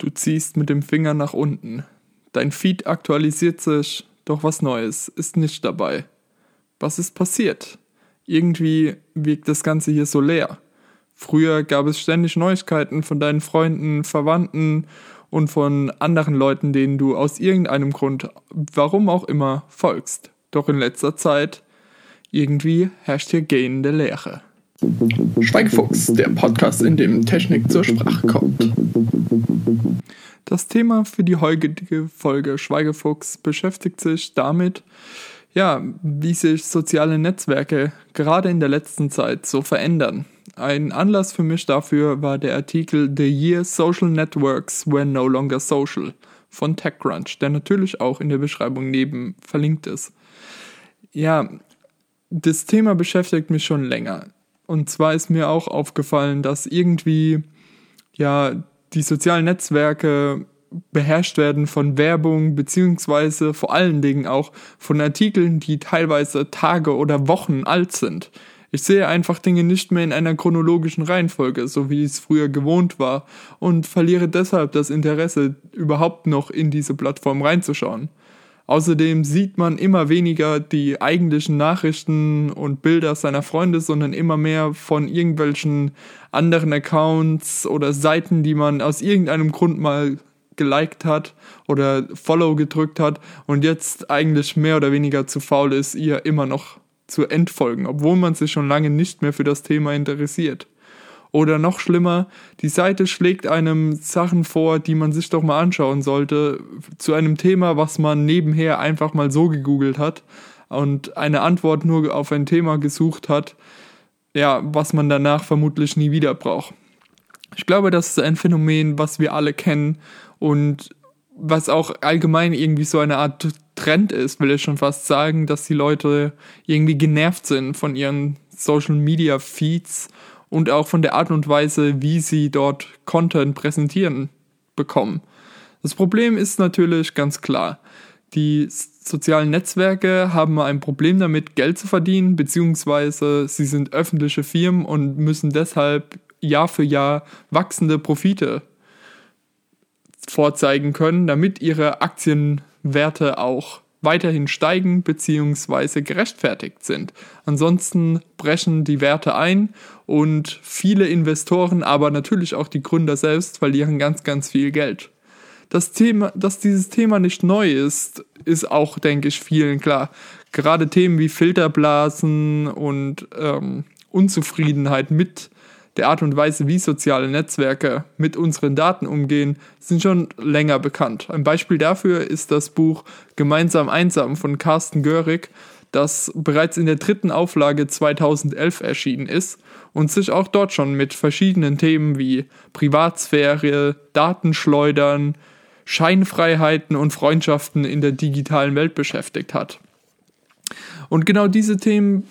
Du ziehst mit dem Finger nach unten. Dein Feed aktualisiert sich, doch was Neues ist nicht dabei. Was ist passiert? Irgendwie wirkt das Ganze hier so leer. Früher gab es ständig Neuigkeiten von deinen Freunden, Verwandten und von anderen Leuten, denen du aus irgendeinem Grund, warum auch immer, folgst. Doch in letzter Zeit irgendwie herrscht hier gähnende Leere. Schweigfuchs, der Podcast, in dem Technik zur Sprache kommt. Das Thema für die heutige Folge Schweigefuchs beschäftigt sich damit, ja, wie sich soziale Netzwerke gerade in der letzten Zeit so verändern. Ein Anlass für mich dafür war der Artikel The Year Social Networks Were No Longer Social von TechCrunch, der natürlich auch in der Beschreibung neben verlinkt ist. Ja, das Thema beschäftigt mich schon länger. Und zwar ist mir auch aufgefallen, dass irgendwie ja die sozialen Netzwerke beherrscht werden von Werbung beziehungsweise vor allen Dingen auch von Artikeln, die teilweise Tage oder Wochen alt sind. Ich sehe einfach Dinge nicht mehr in einer chronologischen Reihenfolge, so wie es früher gewohnt war, und verliere deshalb das Interesse, überhaupt noch in diese Plattform reinzuschauen. Außerdem sieht man immer weniger die eigentlichen Nachrichten und Bilder seiner Freunde, sondern immer mehr von irgendwelchen anderen Accounts oder Seiten, die man aus irgendeinem Grund mal geliked hat oder Follow gedrückt hat und jetzt eigentlich mehr oder weniger zu faul ist, ihr immer noch zu entfolgen, obwohl man sich schon lange nicht mehr für das Thema interessiert. Oder noch schlimmer, die Seite schlägt einem Sachen vor, die man sich doch mal anschauen sollte, zu einem Thema, was man nebenher einfach mal so gegoogelt hat und eine Antwort nur auf ein Thema gesucht hat, ja, was man danach vermutlich nie wieder braucht. Ich glaube, das ist ein Phänomen, was wir alle kennen und was auch allgemein irgendwie so eine Art Trend ist, will ich schon fast sagen, dass die Leute irgendwie genervt sind von ihren Social Media Feeds und auch von der Art und Weise, wie sie dort Content präsentieren bekommen. Das Problem ist natürlich ganz klar. Die sozialen Netzwerke haben ein Problem damit, Geld zu verdienen, beziehungsweise sie sind öffentliche Firmen und müssen deshalb Jahr für Jahr wachsende Profite vorzeigen können, damit ihre Aktienwerte auch weiterhin steigen bzw. gerechtfertigt sind. Ansonsten brechen die Werte ein und viele Investoren, aber natürlich auch die Gründer selbst verlieren ganz, ganz viel Geld. Das Thema, dass dieses Thema nicht neu ist, ist auch, denke ich, vielen klar. Gerade Themen wie Filterblasen und ähm, Unzufriedenheit mit der Art und Weise, wie soziale Netzwerke mit unseren Daten umgehen, sind schon länger bekannt. Ein Beispiel dafür ist das Buch Gemeinsam einsam von Carsten Görig, das bereits in der dritten Auflage 2011 erschienen ist und sich auch dort schon mit verschiedenen Themen wie Privatsphäre, Datenschleudern, Scheinfreiheiten und Freundschaften in der digitalen Welt beschäftigt hat. Und genau diese Themen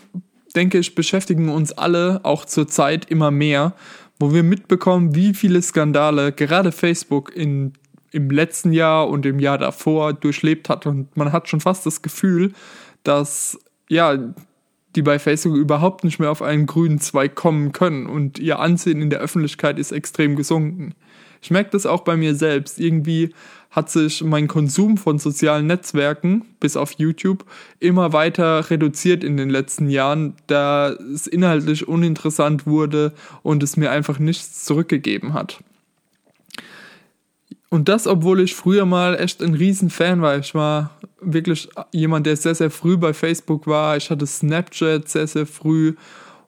denke ich, beschäftigen uns alle auch zurzeit immer mehr, wo wir mitbekommen, wie viele Skandale gerade Facebook in, im letzten Jahr und im Jahr davor durchlebt hat. Und man hat schon fast das Gefühl, dass ja, die bei Facebook überhaupt nicht mehr auf einen grünen Zweig kommen können und ihr Ansehen in der Öffentlichkeit ist extrem gesunken. Ich merke das auch bei mir selbst. Irgendwie hat sich mein Konsum von sozialen Netzwerken, bis auf YouTube, immer weiter reduziert in den letzten Jahren, da es inhaltlich uninteressant wurde und es mir einfach nichts zurückgegeben hat. Und das, obwohl ich früher mal echt ein Riesenfan war. Ich war wirklich jemand, der sehr, sehr früh bei Facebook war. Ich hatte Snapchat sehr, sehr früh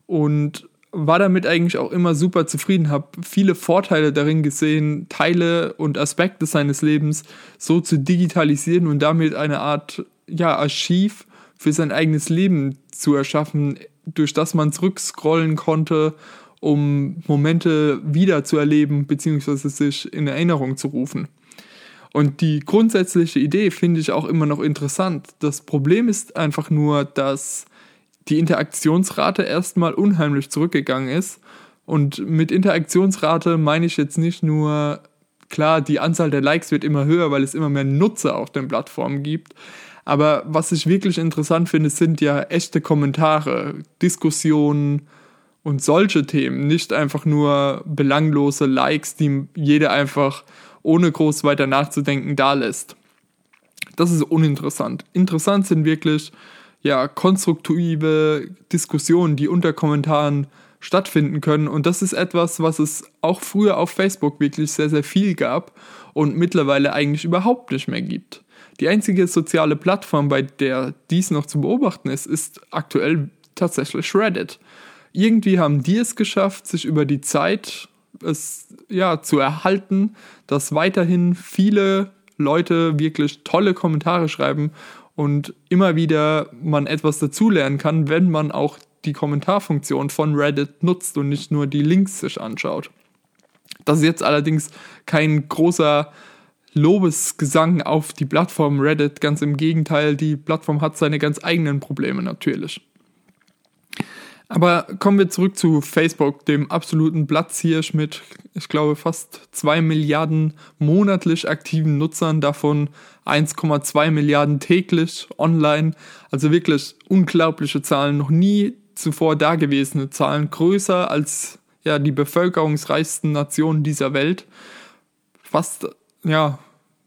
und war damit eigentlich auch immer super zufrieden, habe viele Vorteile darin gesehen, Teile und Aspekte seines Lebens so zu digitalisieren und damit eine Art ja, Archiv für sein eigenes Leben zu erschaffen, durch das man zurückscrollen konnte, um Momente wieder zu erleben bzw. sich in Erinnerung zu rufen. Und die grundsätzliche Idee finde ich auch immer noch interessant. Das Problem ist einfach nur, dass die Interaktionsrate erstmal unheimlich zurückgegangen ist. Und mit Interaktionsrate meine ich jetzt nicht nur, klar, die Anzahl der Likes wird immer höher, weil es immer mehr Nutzer auf den Plattformen gibt. Aber was ich wirklich interessant finde, sind ja echte Kommentare, Diskussionen und solche Themen. Nicht einfach nur belanglose Likes, die jeder einfach ohne groß weiter nachzudenken da lässt. Das ist uninteressant. Interessant sind wirklich ja konstruktive Diskussionen, die unter Kommentaren stattfinden können. Und das ist etwas, was es auch früher auf Facebook wirklich sehr, sehr viel gab und mittlerweile eigentlich überhaupt nicht mehr gibt. Die einzige soziale Plattform, bei der dies noch zu beobachten ist, ist aktuell tatsächlich Reddit. Irgendwie haben die es geschafft, sich über die Zeit es ja zu erhalten, dass weiterhin viele Leute wirklich tolle Kommentare schreiben und immer wieder man etwas dazulernen kann, wenn man auch die Kommentarfunktion von Reddit nutzt und nicht nur die Links sich anschaut. Das ist jetzt allerdings kein großer Lobesgesang auf die Plattform Reddit, ganz im Gegenteil, die Plattform hat seine ganz eigenen Probleme natürlich. Aber kommen wir zurück zu Facebook, dem absoluten Platzhirsch mit, ich glaube, fast 2 Milliarden monatlich aktiven Nutzern, davon 1,2 Milliarden täglich online. Also wirklich unglaubliche Zahlen, noch nie zuvor dagewesene Zahlen, größer als ja, die bevölkerungsreichsten Nationen dieser Welt. Fast, ja,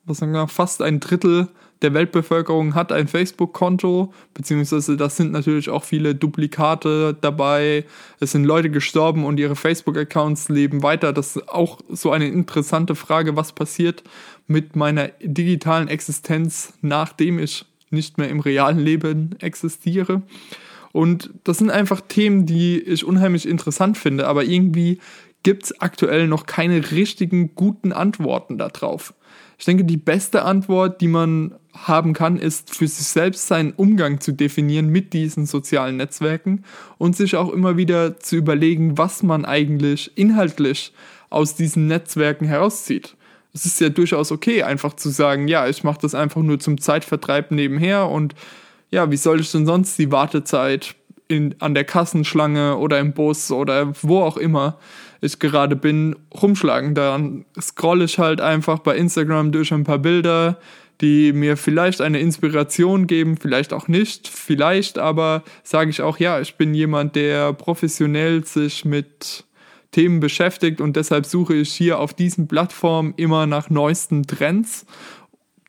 was sagen wir, fast ein Drittel der Weltbevölkerung hat ein Facebook-Konto, beziehungsweise das sind natürlich auch viele Duplikate dabei. Es sind Leute gestorben und ihre Facebook-Accounts leben weiter. Das ist auch so eine interessante Frage, was passiert mit meiner digitalen Existenz, nachdem ich nicht mehr im realen Leben existiere. Und das sind einfach Themen, die ich unheimlich interessant finde, aber irgendwie gibt es aktuell noch keine richtigen guten Antworten darauf. Ich denke, die beste Antwort, die man haben kann, ist für sich selbst seinen Umgang zu definieren mit diesen sozialen Netzwerken und sich auch immer wieder zu überlegen, was man eigentlich inhaltlich aus diesen Netzwerken herauszieht. Es ist ja durchaus okay, einfach zu sagen, ja, ich mache das einfach nur zum Zeitvertreib nebenher und ja, wie soll ich denn sonst die Wartezeit in, an der Kassenschlange oder im Bus oder wo auch immer ich gerade bin, rumschlagen. Dann scrolle ich halt einfach bei Instagram durch ein paar Bilder, die mir vielleicht eine Inspiration geben, vielleicht auch nicht, vielleicht aber sage ich auch, ja, ich bin jemand, der professionell sich mit Themen beschäftigt und deshalb suche ich hier auf diesen Plattformen immer nach neuesten Trends,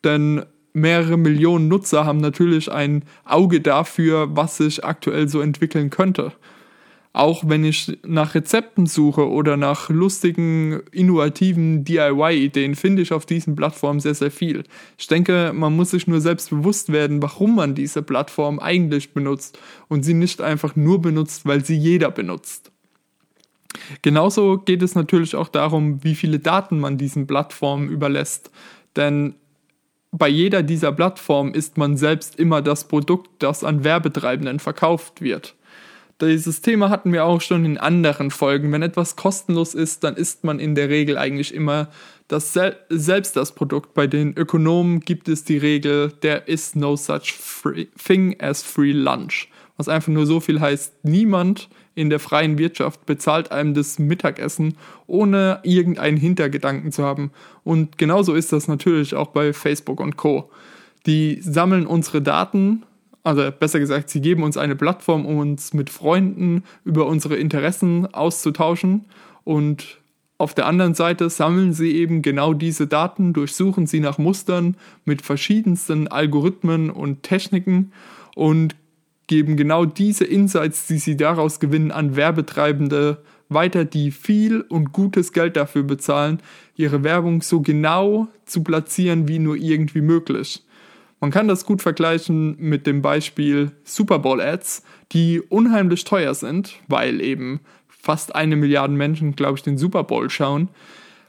denn mehrere Millionen Nutzer haben natürlich ein Auge dafür, was sich aktuell so entwickeln könnte. Auch wenn ich nach Rezepten suche oder nach lustigen, innovativen DIY-Ideen, finde ich auf diesen Plattformen sehr, sehr viel. Ich denke, man muss sich nur selbst bewusst werden, warum man diese Plattform eigentlich benutzt und sie nicht einfach nur benutzt, weil sie jeder benutzt. Genauso geht es natürlich auch darum, wie viele Daten man diesen Plattformen überlässt. Denn bei jeder dieser Plattformen ist man selbst immer das Produkt, das an Werbetreibenden verkauft wird. Dieses Thema hatten wir auch schon in anderen Folgen. Wenn etwas kostenlos ist, dann ist man in der Regel eigentlich immer das sel selbst das Produkt. Bei den Ökonomen gibt es die Regel, there is no such thing as free lunch. Was einfach nur so viel heißt, niemand in der freien Wirtschaft bezahlt einem das Mittagessen, ohne irgendeinen Hintergedanken zu haben. Und genauso ist das natürlich auch bei Facebook und Co. Die sammeln unsere Daten also besser gesagt, sie geben uns eine Plattform, um uns mit Freunden über unsere Interessen auszutauschen. Und auf der anderen Seite sammeln sie eben genau diese Daten, durchsuchen sie nach Mustern mit verschiedensten Algorithmen und Techniken und geben genau diese Insights, die sie daraus gewinnen, an Werbetreibende weiter, die viel und gutes Geld dafür bezahlen, ihre Werbung so genau zu platzieren wie nur irgendwie möglich. Man kann das gut vergleichen mit dem Beispiel Super Bowl Ads, die unheimlich teuer sind, weil eben fast eine Milliarde Menschen, glaube ich, den Super Bowl schauen.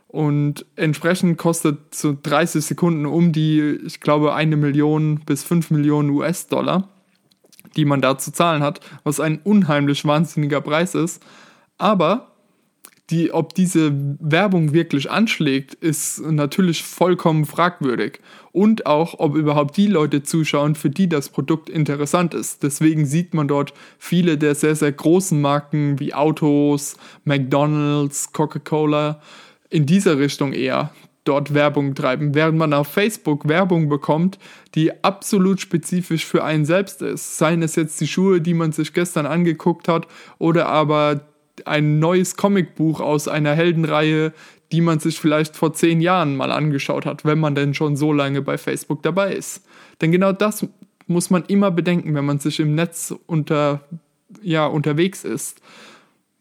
Und entsprechend kostet so 30 Sekunden um die, ich glaube, eine Million bis fünf Millionen US-Dollar, die man da zu zahlen hat, was ein unheimlich wahnsinniger Preis ist. Aber die, ob diese Werbung wirklich anschlägt, ist natürlich vollkommen fragwürdig. Und auch, ob überhaupt die Leute zuschauen, für die das Produkt interessant ist. Deswegen sieht man dort viele der sehr, sehr großen Marken wie Autos, McDonald's, Coca-Cola in dieser Richtung eher dort Werbung treiben, während man auf Facebook Werbung bekommt, die absolut spezifisch für einen selbst ist. Seien es jetzt die Schuhe, die man sich gestern angeguckt hat, oder aber ein neues Comicbuch aus einer Heldenreihe, die man sich vielleicht vor zehn Jahren mal angeschaut hat, wenn man denn schon so lange bei Facebook dabei ist. Denn genau das muss man immer bedenken, wenn man sich im Netz unter, ja, unterwegs ist.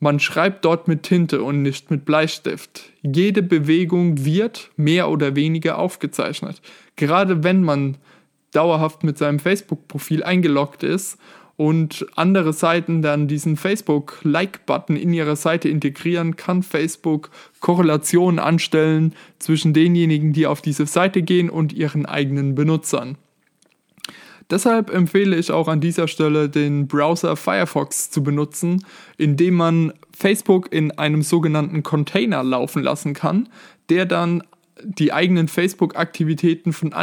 Man schreibt dort mit Tinte und nicht mit Bleistift. Jede Bewegung wird mehr oder weniger aufgezeichnet. Gerade wenn man dauerhaft mit seinem Facebook-Profil eingeloggt ist und andere Seiten dann diesen Facebook-Like-Button in ihre Seite integrieren, kann Facebook Korrelationen anstellen zwischen denjenigen, die auf diese Seite gehen und ihren eigenen Benutzern. Deshalb empfehle ich auch an dieser Stelle den Browser Firefox zu benutzen, indem man Facebook in einem sogenannten Container laufen lassen kann, der dann die eigenen Facebook-Aktivitäten von,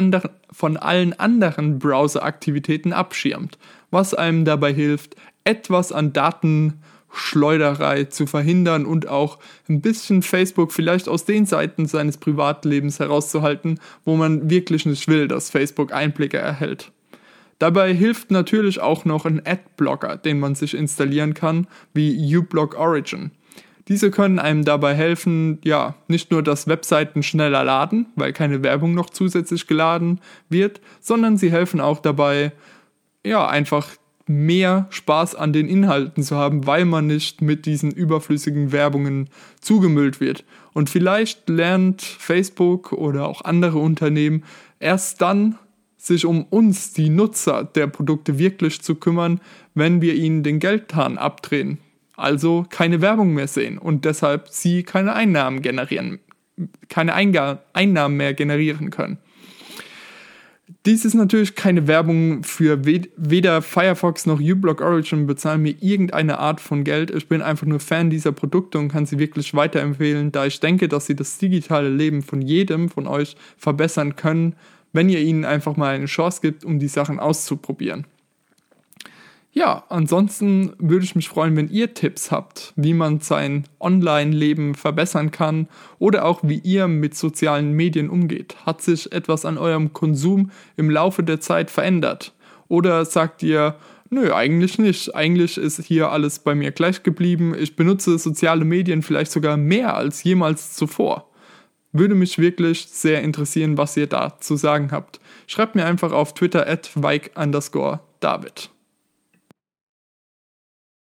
von allen anderen Browser-Aktivitäten abschirmt, was einem dabei hilft, etwas an Datenschleuderei zu verhindern und auch ein bisschen Facebook vielleicht aus den Seiten seines Privatlebens herauszuhalten, wo man wirklich nicht will, dass Facebook Einblicke erhält. Dabei hilft natürlich auch noch ein Adblocker, den man sich installieren kann, wie uBlock Origin. Diese können einem dabei helfen, ja, nicht nur, dass Webseiten schneller laden, weil keine Werbung noch zusätzlich geladen wird, sondern sie helfen auch dabei, ja, einfach mehr Spaß an den Inhalten zu haben, weil man nicht mit diesen überflüssigen Werbungen zugemüllt wird. Und vielleicht lernt Facebook oder auch andere Unternehmen erst dann sich um uns, die Nutzer der Produkte, wirklich zu kümmern, wenn wir ihnen den Geldhahn abdrehen. Also keine Werbung mehr sehen und deshalb sie keine Einnahmen generieren, keine Einga Einnahmen mehr generieren können. Dies ist natürlich keine Werbung für weder Firefox noch uBlock Origin bezahlen mir irgendeine Art von Geld. Ich bin einfach nur Fan dieser Produkte und kann sie wirklich weiterempfehlen, da ich denke, dass sie das digitale Leben von jedem von euch verbessern können, wenn ihr ihnen einfach mal eine Chance gibt, um die Sachen auszuprobieren. Ja, ansonsten würde ich mich freuen, wenn ihr Tipps habt, wie man sein Online-Leben verbessern kann oder auch wie ihr mit sozialen Medien umgeht. Hat sich etwas an eurem Konsum im Laufe der Zeit verändert? Oder sagt ihr, nö, eigentlich nicht. Eigentlich ist hier alles bei mir gleich geblieben. Ich benutze soziale Medien vielleicht sogar mehr als jemals zuvor. Würde mich wirklich sehr interessieren, was ihr da zu sagen habt. Schreibt mir einfach auf Twitter at David.